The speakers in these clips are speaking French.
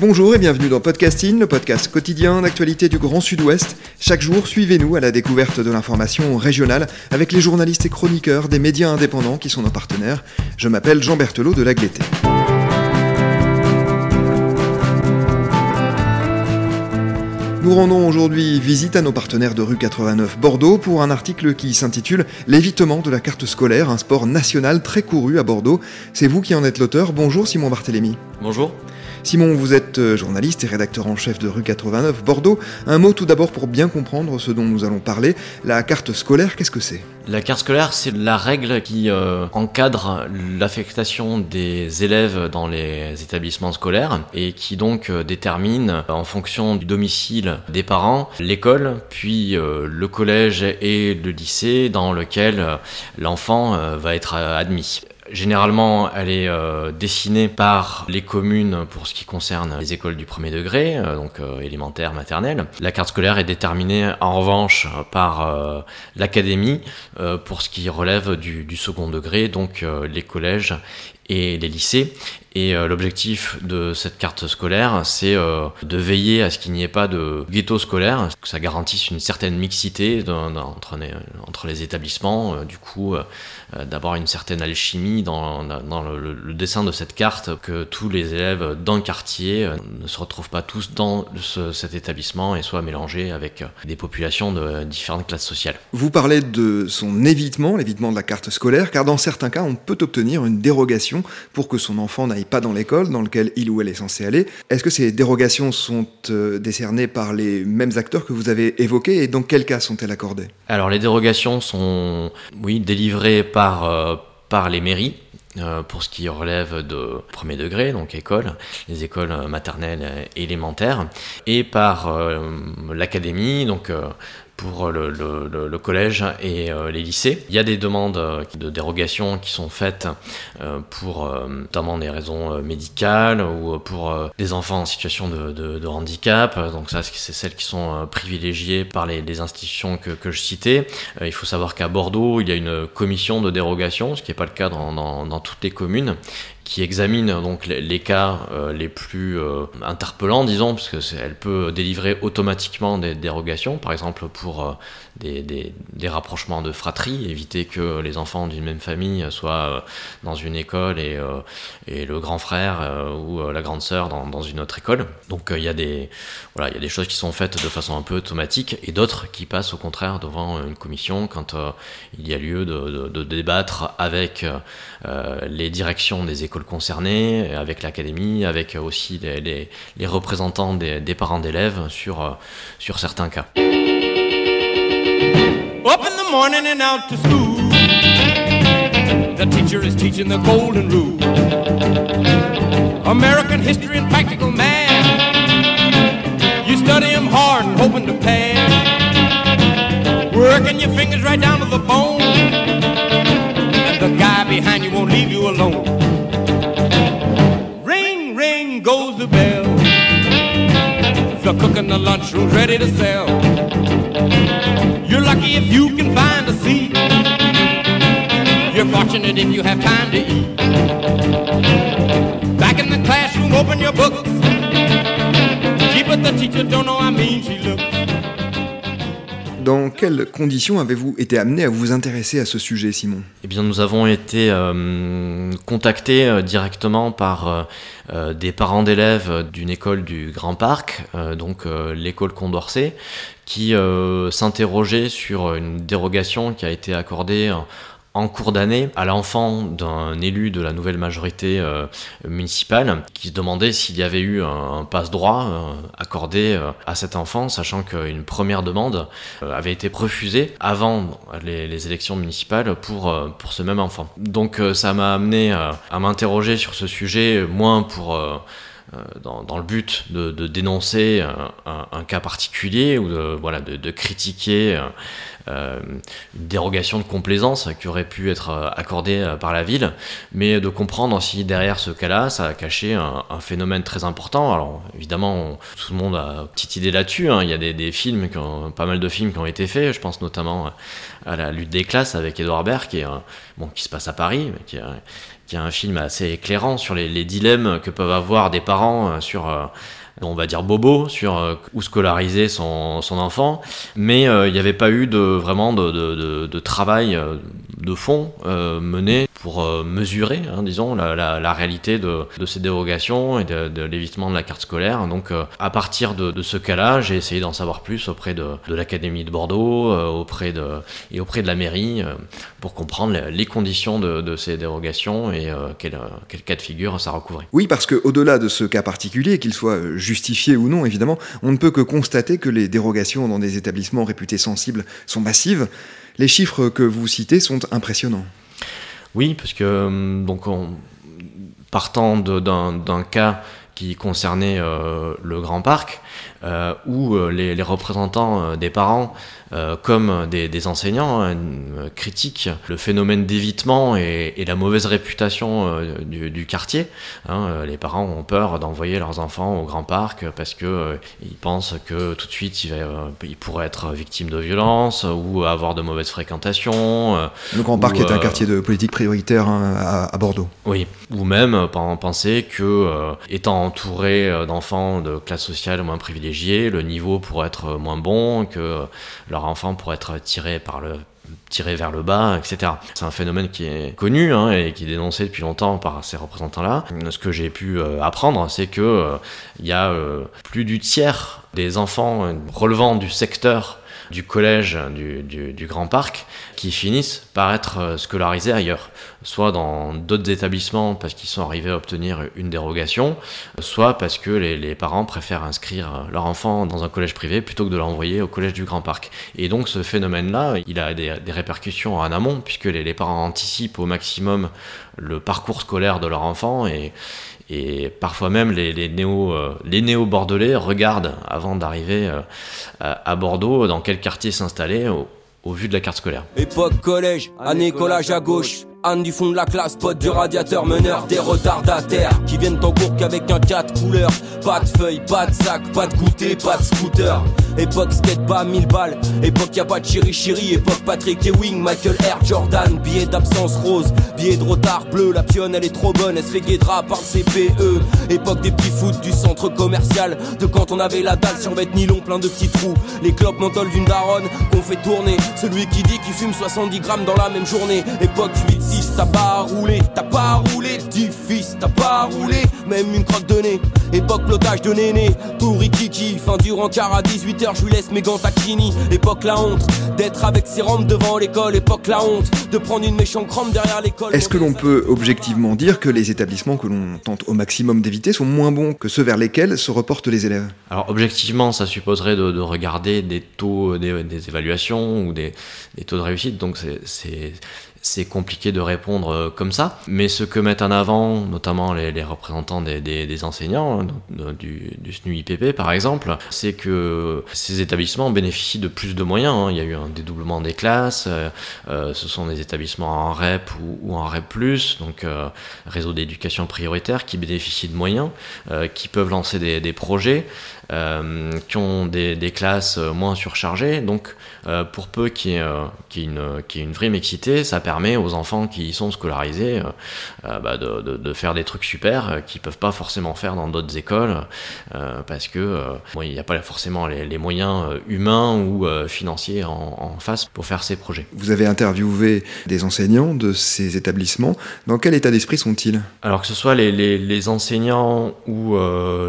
Bonjour et bienvenue dans Podcasting, le podcast quotidien d'actualité du Grand Sud-Ouest. Chaque jour, suivez-nous à la découverte de l'information régionale avec les journalistes et chroniqueurs des médias indépendants qui sont nos partenaires. Je m'appelle Jean Berthelot de Lagleté. Nous rendons aujourd'hui visite à nos partenaires de rue 89 Bordeaux pour un article qui s'intitule L'évitement de la carte scolaire, un sport national très couru à Bordeaux. C'est vous qui en êtes l'auteur. Bonjour Simon Barthélémy. Bonjour. Simon, vous êtes euh, journaliste et rédacteur en chef de rue 89 Bordeaux. Un mot tout d'abord pour bien comprendre ce dont nous allons parler. La carte scolaire, qu'est-ce que c'est? La carte scolaire, c'est la règle qui euh, encadre l'affectation des élèves dans les établissements scolaires et qui donc euh, détermine en fonction du domicile des parents l'école, puis le collège et le lycée dans lequel l'enfant va être admis. Généralement, elle est euh, dessinée par les communes pour ce qui concerne les écoles du premier degré, euh, donc euh, élémentaire, maternelle. La carte scolaire est déterminée en revanche par l'académie pour ce qui relève du, du second degré, donc les collèges et les lycées. Et euh, l'objectif de cette carte scolaire, c'est euh, de veiller à ce qu'il n'y ait pas de ghetto scolaire, que ça garantisse une certaine mixité entre, les, établissements, euh, du coup d'avoir une certaine alchimie dans, dans le, dessin de cette carte, que tous les élèves d'un quartier ne se retrouvent pas tous dans cet établissement et soient mélangés avec des populations de différentes classes sociales. Vous parlez de son évitement, l'évitement de la carte scolaire, car dans certains cas, on peut obtenir une dérogation pour que son enfant n'aille pas dans l'école dans lequel il ou elle est censé aller. Est-ce que ces dérogations sont euh, décernées par les mêmes acteurs que vous avez évoqués et dans quel cas sont-elles accordées? Alors les dérogations sont, oui, délivrées par, euh, par les mairies. Euh, pour ce qui relève de premier degré, donc école, les écoles maternelles et élémentaires, et par l'académie, donc pour le, le, collège et euh, les lycées. Il y a des demandes euh, de dérogation qui sont faites euh, pour notamment des raisons médicales ou pour des enfants en situation de, handicap. Donc ça, c'est celles qui sont privilégiées par les, institutions que, je citais. il faut savoir qu'à Bordeaux, il y a une commission de dérogation, ce qui n'est pas le cas dans toutes les communes, qui examine donc les, cas euh, les plus euh, interpellants, disons, parce qu'elle peut délivrer automatiquement des dérogations, par exemple pour euh, des, des, rapprochements de fratrie, éviter que les enfants d'une même famille soient dans une école et, et le grand frère ou la grande sœur dans, une autre école. Donc il y a des voilà, il y a des choses qui sont faites de façon un peu automatique et d'autres qui passent au contraire devant une commission quand il y a lieu de, de débattre avec les directions des écoles concernés, avec l'académie, avec aussi les, les, les représentants des, des parents d'élèves sur, euh, sur certains cas. Up in the morning and out to school. The teacher is teaching the golden rule. American history and practical math. You study them hard and hoping to pass. Working your fingers right down to the bone. And the guy behind you won't leave you alone. The lunchroom's ready to sell. You're lucky if you can find a seat. You're fortunate if you have time to eat. Back in the classroom, open your books. Keep but the teacher don't know how mean she looks. Quelles conditions avez-vous été amené à vous intéresser à ce sujet, Simon? Eh bien, nous avons été euh, contactés euh, directement par euh, des parents d'élèves d'une école du Grand Parc, donc l'école Condorcet, qui s'interrogeaient sur une dérogation qui a été accordée en cours d'année à l'enfant d'un élu de la nouvelle majorité euh, municipale qui se demandait s'il y avait eu un, passe-droit euh, accordé euh, à cet enfant, sachant qu'une première demande avait été refusée avant les, élections municipales pour, pour ce même enfant. Donc ça m'a amené à m'interroger sur ce sujet, moins pour dans, le but de, dénoncer un, cas particulier ou de, voilà, de, critiquer une dérogation de complaisance qui aurait pu être accordée par la ville, mais de comprendre si derrière ce cas-là, ça a caché un, phénomène très important. Alors évidemment, tout le monde a une petite idée là-dessus. Hein. Il y a des, films, pas mal de films qui ont été faits. Je pense notamment à la lutte des classes avec Edouard Baird, qui, est, qui se passe à Paris, qui, est un film assez éclairant sur les, les dilemmes que peuvent avoir des parents euh, sur euh, on va dire bobo sur euh, où scolariser son, son enfant, mais il n'y avait pas eu de vraiment de, de, de, travail de fond mené pour mesurer, hein, disons, la, réalité de, ces dérogations et de, l'évitement de la carte scolaire. Donc, à partir de, ce cas-là, j'ai essayé d'en savoir plus auprès de, l'Académie de Bordeaux, auprès de, et auprès de la mairie, pour comprendre les conditions de, ces dérogations et euh, quel, quel, cas de figure ça recouvrait. Oui, parce qu'au-delà de ce cas particulier, qu'il soit justifié ou non, évidemment, on ne peut que constater que les dérogations dans des établissements réputés sensibles sont massives. Les chiffres que vous citez sont impressionnants. Oui, parce que euh, donc on, partant d'un cas qui concernait euh, le Grand Parc, euh, où euh, les, les, représentants euh, des parents, euh, comme des, des enseignants, hein, critiquent le phénomène d'évitement et, et, la mauvaise réputation euh, du, du, quartier. Hein, les parents ont peur d'envoyer leurs enfants au Grand Parc parce que ils pensent que tout de suite ils, ils, pourraient être victimes de violences ou avoir de mauvaises fréquentations. Le Grand Parc est un quartier de politique prioritaire hein, à, à, Bordeaux. Oui, ou même penser que étant entouré d'enfants de classe sociale moins privilégiée le niveau pourrait être moins bon, que leur enfant pourrait être tiré par le tiré vers le bas, etc. C'est un phénomène qui est connu hein, et qui est dénoncé depuis longtemps par ces représentants-là. Ce que j'ai pu euh, apprendre, c'est que euh, il y a euh, plus du tiers des enfants relevant du secteur du collège du, Grand Parc qui finissent par être euh, scolarisés ailleurs, soit dans d'autres établissements parce qu'ils sont arrivés à obtenir une dérogation, soit parce que les, parents préfèrent inscrire leur enfant dans un collège privé plutôt que de l'envoyer au collège du Grand Parc. Et donc ce phénomène-là, il a des, des, répercussions en amont puisque les, les parents anticipent au maximum le parcours scolaire de leur enfant et, et parfois même les, les néo euh, les néo bordelais regardent avant d'arriver euh, à Bordeaux dans quel quartier s'installer au, au vu de la carte scolaire. Époque collège, année collage à gauche. Anne du fond de la classe, pote du radiateur, meneur des retardataires qui viennent en cours qu'avec un 4 couleurs. Pas de feuilles, pas de sac, pas de goûter, pas de scooter. Époque skate pas 1000 balles, époque y a pas de chiri chiri, époque Patrick Ewing, Michael Air Jordan, billet d'absence rose, billet de retard bleu, la pionne elle est trop bonne, elle se fait guédra par CPE. Époque des petits foot du centre commercial, de quand on avait la dalle sur vêtements nylon plein de petits trous. Les clopes menthol d'une daronne qu'on fait tourner, celui qui dit qu'il fume 70 grammes dans la même journée. Époque 8 t'as pas roulé, t'as pas roulé, fils, t'as pas roulé, même une crotte de nez. Époque blocage de néné, tout rikiki, fin du rencard à 18h, je lui laisse mes gants taquini. Époque la honte, d'être avec ses rampes devant l'école. Époque la honte, de prendre une méchante crampe derrière l'école. Est-ce que l'on peut objectivement dire que les établissements que l'on tente au maximum d'éviter sont moins bons que ceux vers lesquels se reportent les élèves? Alors objectivement, ça supposerait de, de regarder des taux, des, des évaluations ou des, des, taux de réussite, donc c'est c'est compliqué de répondre euh, comme ça. Mais ce que mettent en avant, notamment les, représentants des, enseignants, hein, du, du SNUIPP par exemple, c'est que ces établissements bénéficient de plus de moyens. Hein. Il y a eu un dédoublement des classes, euh, euh, ce sont des établissements en REP ou, en REP, donc euh, réseau d'éducation prioritaire, qui bénéficient de moyens, euh, qui peuvent lancer des, projets. Euh, qui ont des, classes moins surchargées. Donc, euh, pour peu qu'il y, ait une vraie mixité, ça permet aux enfants qui y sont scolarisés euh, bah de, de, de, faire des trucs super qu'ils peuvent pas forcément faire dans d'autres écoles parce que bon, il n'y a pas forcément les, les moyens humains ou financiers en, en, face pour faire ces projets. Vous avez interviewé des enseignants de ces établissements. Dans quel état d'esprit sont-ils? Alors que ce soit les, les, les enseignants ou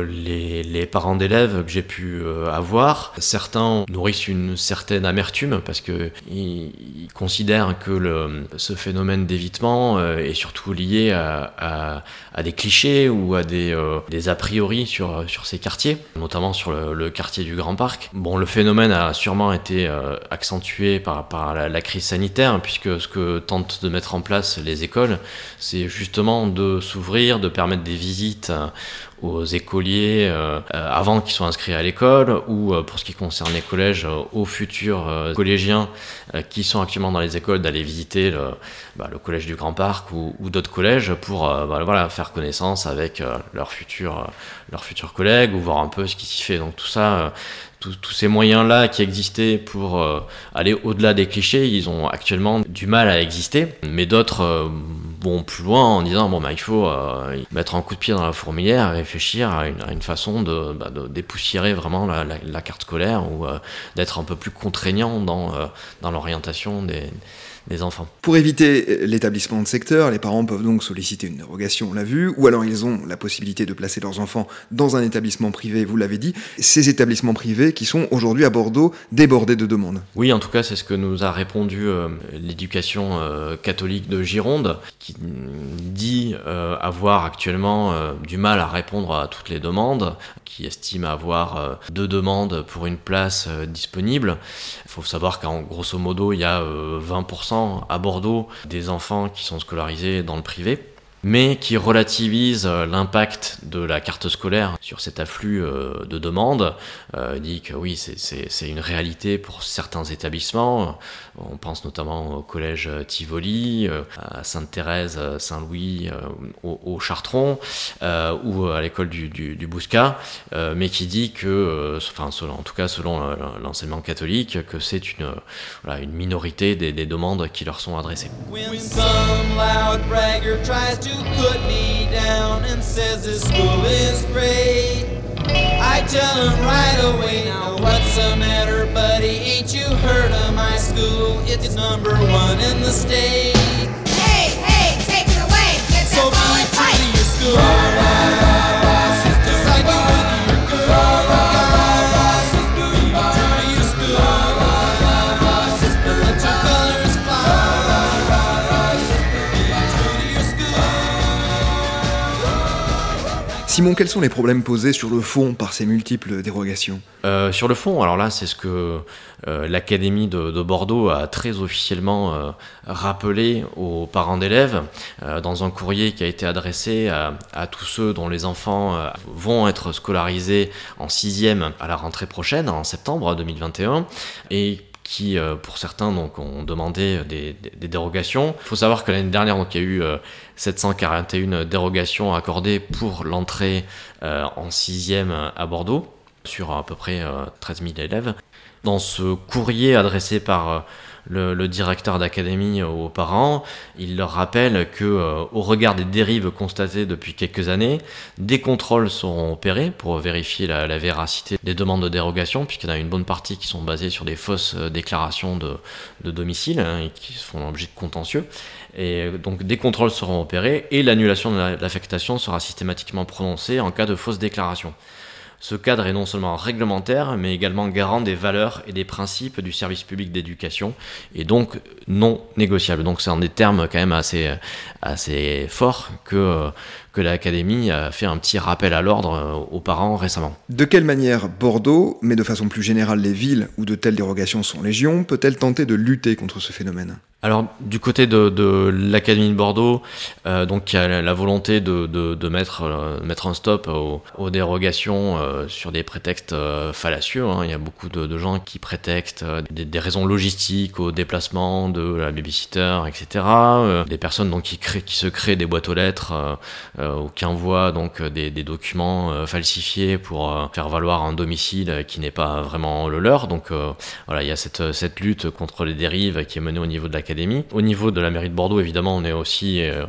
les, les parents d'élèves que j'ai pu euh, avoir, certains nourrissent une certaine amertume parce que ils, ils considèrent que le, ce phénomène d'évitement est surtout lié à, des clichés ou à des, des a priori sur, ces quartiers, notamment sur le, quartier du Grand Parc. Bon, le phénomène a sûrement été accentué par, la, crise sanitaire, puisque ce que tentent de mettre en place les écoles, c'est justement de s'ouvrir, de permettre des visites aux écoliers euh, euh, avant qu'ils soient inscrits à l'école ou euh, pour ce qui concerne les collèges aux futurs collégiens qui sont actuellement dans les écoles d'aller visiter le, bah, collège du Grand Parc ou, d'autres collèges pour bah, voilà, faire connaissance avec leurs futurs, leurs futurs collègues ou voir un peu ce qui s'y fait. Donc tout ça, tous ces moyens-là qui existaient pour aller au-delà des clichés, ils ont actuellement du mal à exister, mais d'autres vont plus loin en disant bon bah il faut mettre un coup de pied dans la fourmilière et réfléchir à une, façon de, bah, dépoussiérer vraiment la, carte scolaire ou euh, d'être un peu plus contraignant dans, euh, dans l'orientation des, enfants. Pour éviter l'établissement de secteur, les parents peuvent donc solliciter une dérogation, on l'a vu, ou alors ils ont la possibilité de placer leurs enfants dans un établissement privé, vous l'avez dit. Ces établissements privés qui sont aujourd'hui à Bordeaux débordés de demandes. Oui, en tout cas, c'est ce que nous a répondu euh, l'éducation euh, catholique de Gironde, qui dit euh, avoir actuellement du mal à répondre à toutes les demandes, qui estime avoir deux demandes pour une place disponible. Il faut savoir qu'en grosso modo, il y a 20% à Bordeaux des enfants qui sont scolarisés dans le privé mais qui relativise euh, l'impact de la carte scolaire sur cet afflux euh, de demandes, euh, dit que oui, c'est une réalité pour certains établissements. On pense notamment au collège Tivoli, à Sainte-Thérèse, Saint-Louis, au, Chartron, ou à l'école du, du, Bouscat, mais qui dit que, en tout cas selon l'enseignement catholique, que c'est une, minorité des, demandes qui leur sont adressées. To put me down and says this school is great. I tell him right away, now what's the matter, buddy? Ain't you heard of my school? It's number one in the state. Hey, hey, take it away. Get so be true to your school. Simon, quels sont les problèmes posés sur le fond par ces multiples dérogations euh, Sur le fond, alors là, c'est ce que euh, l'Académie de, Bordeaux a très officiellement euh, rappelé aux parents d'élèves dans un courrier qui a été adressé à, tous ceux dont les enfants vont être scolarisés en sixième à la rentrée prochaine, en septembre 2021, et qui, euh, pour certains, donc, ont demandé des, dérogations. Il faut savoir que l'année dernière, donc, il y a eu 741 euh, dérogations accordées pour l'entrée euh, en sixième à Bordeaux, sur à peu près 13 000 élèves. Dans ce courrier adressé par le, directeur d'académie aux parents, il leur rappelle que, euh, au regard des dérives constatées depuis quelques années, des contrôles seront opérés pour vérifier la, véracité des demandes de dérogation, puisqu'il y en a une bonne partie qui sont basées sur des fausses euh, déclarations de, domicile hein, et qui font l'objet de contentieux. Et euh, donc des contrôles seront opérés et l'annulation de l'affectation sera systématiquement prononcée en cas de fausse déclaration. Ce cadre est non seulement réglementaire, mais également garant des valeurs et des principes du service public d'éducation, et donc non négociable. Donc c'est en des termes quand même assez, assez forts que, que l'Académie a fait un petit rappel à l'ordre euh, aux parents récemment. De quelle manière Bordeaux, mais de façon plus générale les villes où de telles dérogations sont légion, peut-elle tenter de lutter contre ce phénomène? Alors du côté de, de l'Académie de Bordeaux, euh, donc il y a la volonté de, de, de mettre, euh, mettre un stop aux, aux dérogations euh, sur des prétextes euh, fallacieux. Hein. Il y a beaucoup de, gens qui prétextent des, des, raisons logistiques au déplacement de la babysitter, etc. des personnes donc qui, créent, qui se créent des boîtes aux lettres ou qui donc des, des documents falsifiés pour faire valoir un domicile qui n'est pas vraiment le leur. Donc voilà, il y a cette, cette lutte contre les dérives qui est menée au niveau de l'Académie au niveau de la mairie de Bordeaux, évidemment, on est aussi euh,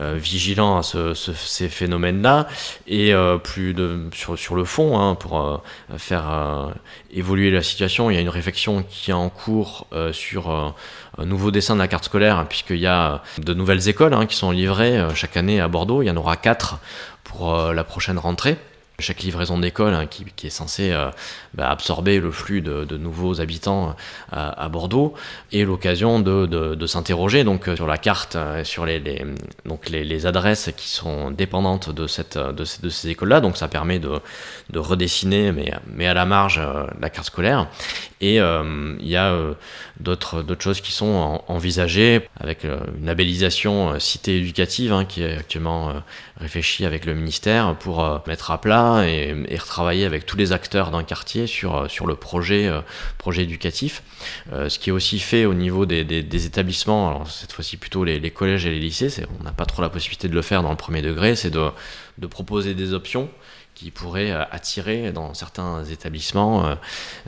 euh, vigilant à ces phénomènes-là et euh, plus de, sur, sur le fond, hein, pour faire évoluer la situation. Il y a une réflexion qui est en cours sur un nouveau dessin de la carte scolaire, puisqu'il y a de nouvelles écoles hein, qui sont livrées chaque année à Bordeaux. Il y en aura quatre pour la prochaine rentrée. Chaque livraison d'école hein, qui, est censée bah, absorber le flux de, nouveaux habitants à, Bordeaux et l'occasion de, s'interroger donc sur la carte, sur les, donc les, adresses qui sont dépendantes de, cette, de, ces, écoles-là. Donc ça permet de, redessiner, mais, mais à la marge, la carte scolaire. Et il y a d'autres choses qui sont envisagées avec une labellisation cité éducative hein, qui est actuellement réfléchie avec le ministère pour mettre à plat et, retravailler avec tous les acteurs d'un quartier sur, sur le projet, projet éducatif. ce qui est aussi fait au niveau des, établissements, cette fois-ci plutôt les, collèges et les lycées, on n'a pas trop la possibilité de le faire dans le premier degré, c'est de proposer des options qui pourrait euh, attirer dans certains établissements euh,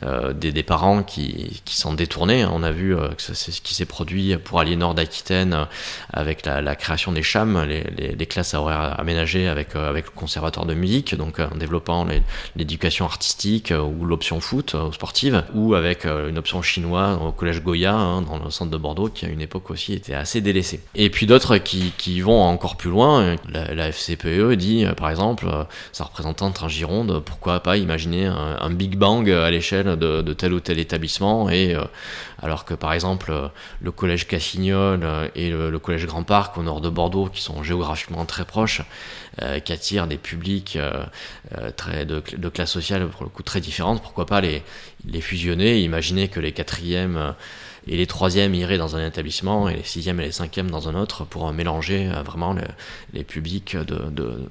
euh, des, parents qui, qui s'en détournaient. On a vu que c'est ce qui s'est produit pour Aliénor d'Aquitaine avec la, création des CHAM, les, classes à horaires aménagées avec, avec le conservatoire de musique, donc en développant l'éducation artistique ou l'option foot ou sportive, ou avec une option chinoise au collège Goya hein, dans le centre de Bordeaux qui à une époque aussi était assez délaissé. Et puis d'autres qui, qui vont encore plus loin. La FCPE dit par exemple, ça représente entre en Gironde, pourquoi pas imaginer un, Big Bang à l'échelle de, tel ou tel établissement et euh, alors que par exemple euh, le collège Cassignol euh, et le, collège Grand Parc au nord de Bordeaux qui sont géographiquement très proches qui attirent des publics très de, de, classe sociale pour le coup très différentes pourquoi pas les, les fusionner imaginer que les quatrièmes et les troisièmes iraient dans un établissement et les sixièmes et les cinquièmes dans un autre pour mélanger euh, vraiment les publics de,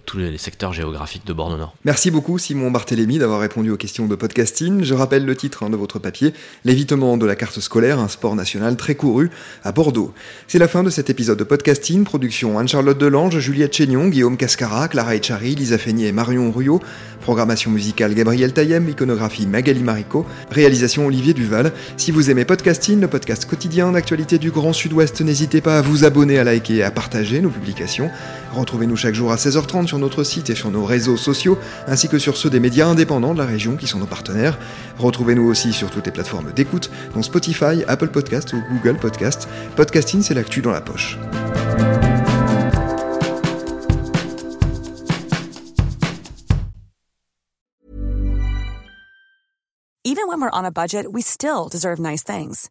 tous les secteurs géographiques de Bordeaux-Nord. Merci beaucoup Simon Barthélémy d'avoir répondu aux questions de podcasting. Je rappelle le titre hein, de votre papier, L'évitement de la carte scolaire, un sport national très couru à Bordeaux. C'est la fin de cet épisode de podcasting, production Anne-Charlotte Delange, Juliette Chénion, Guillaume Cascara, Clara Echari, Lisa Feignet et Marion Ruyot, programmation musicale Gabriel Taillem, iconographie Magali Marico, réalisation Olivier Duval. Si vous aimez podcasting, le quotidien d'actualité du Grand Sud-Ouest. N'hésitez pas à vous abonner, à liker et à partager nos publications. Retrouvez-nous chaque jour à 16h30 sur notre site et sur nos réseaux sociaux, ainsi que sur ceux des médias indépendants de la région qui sont nos partenaires. Retrouvez-nous aussi sur toutes les plateformes d'écoute, dont Spotify, Apple Podcast ou Google Podcast. Podcasting, c'est l'actu dans la poche. Even when we're on a budget, we still deserve nice things.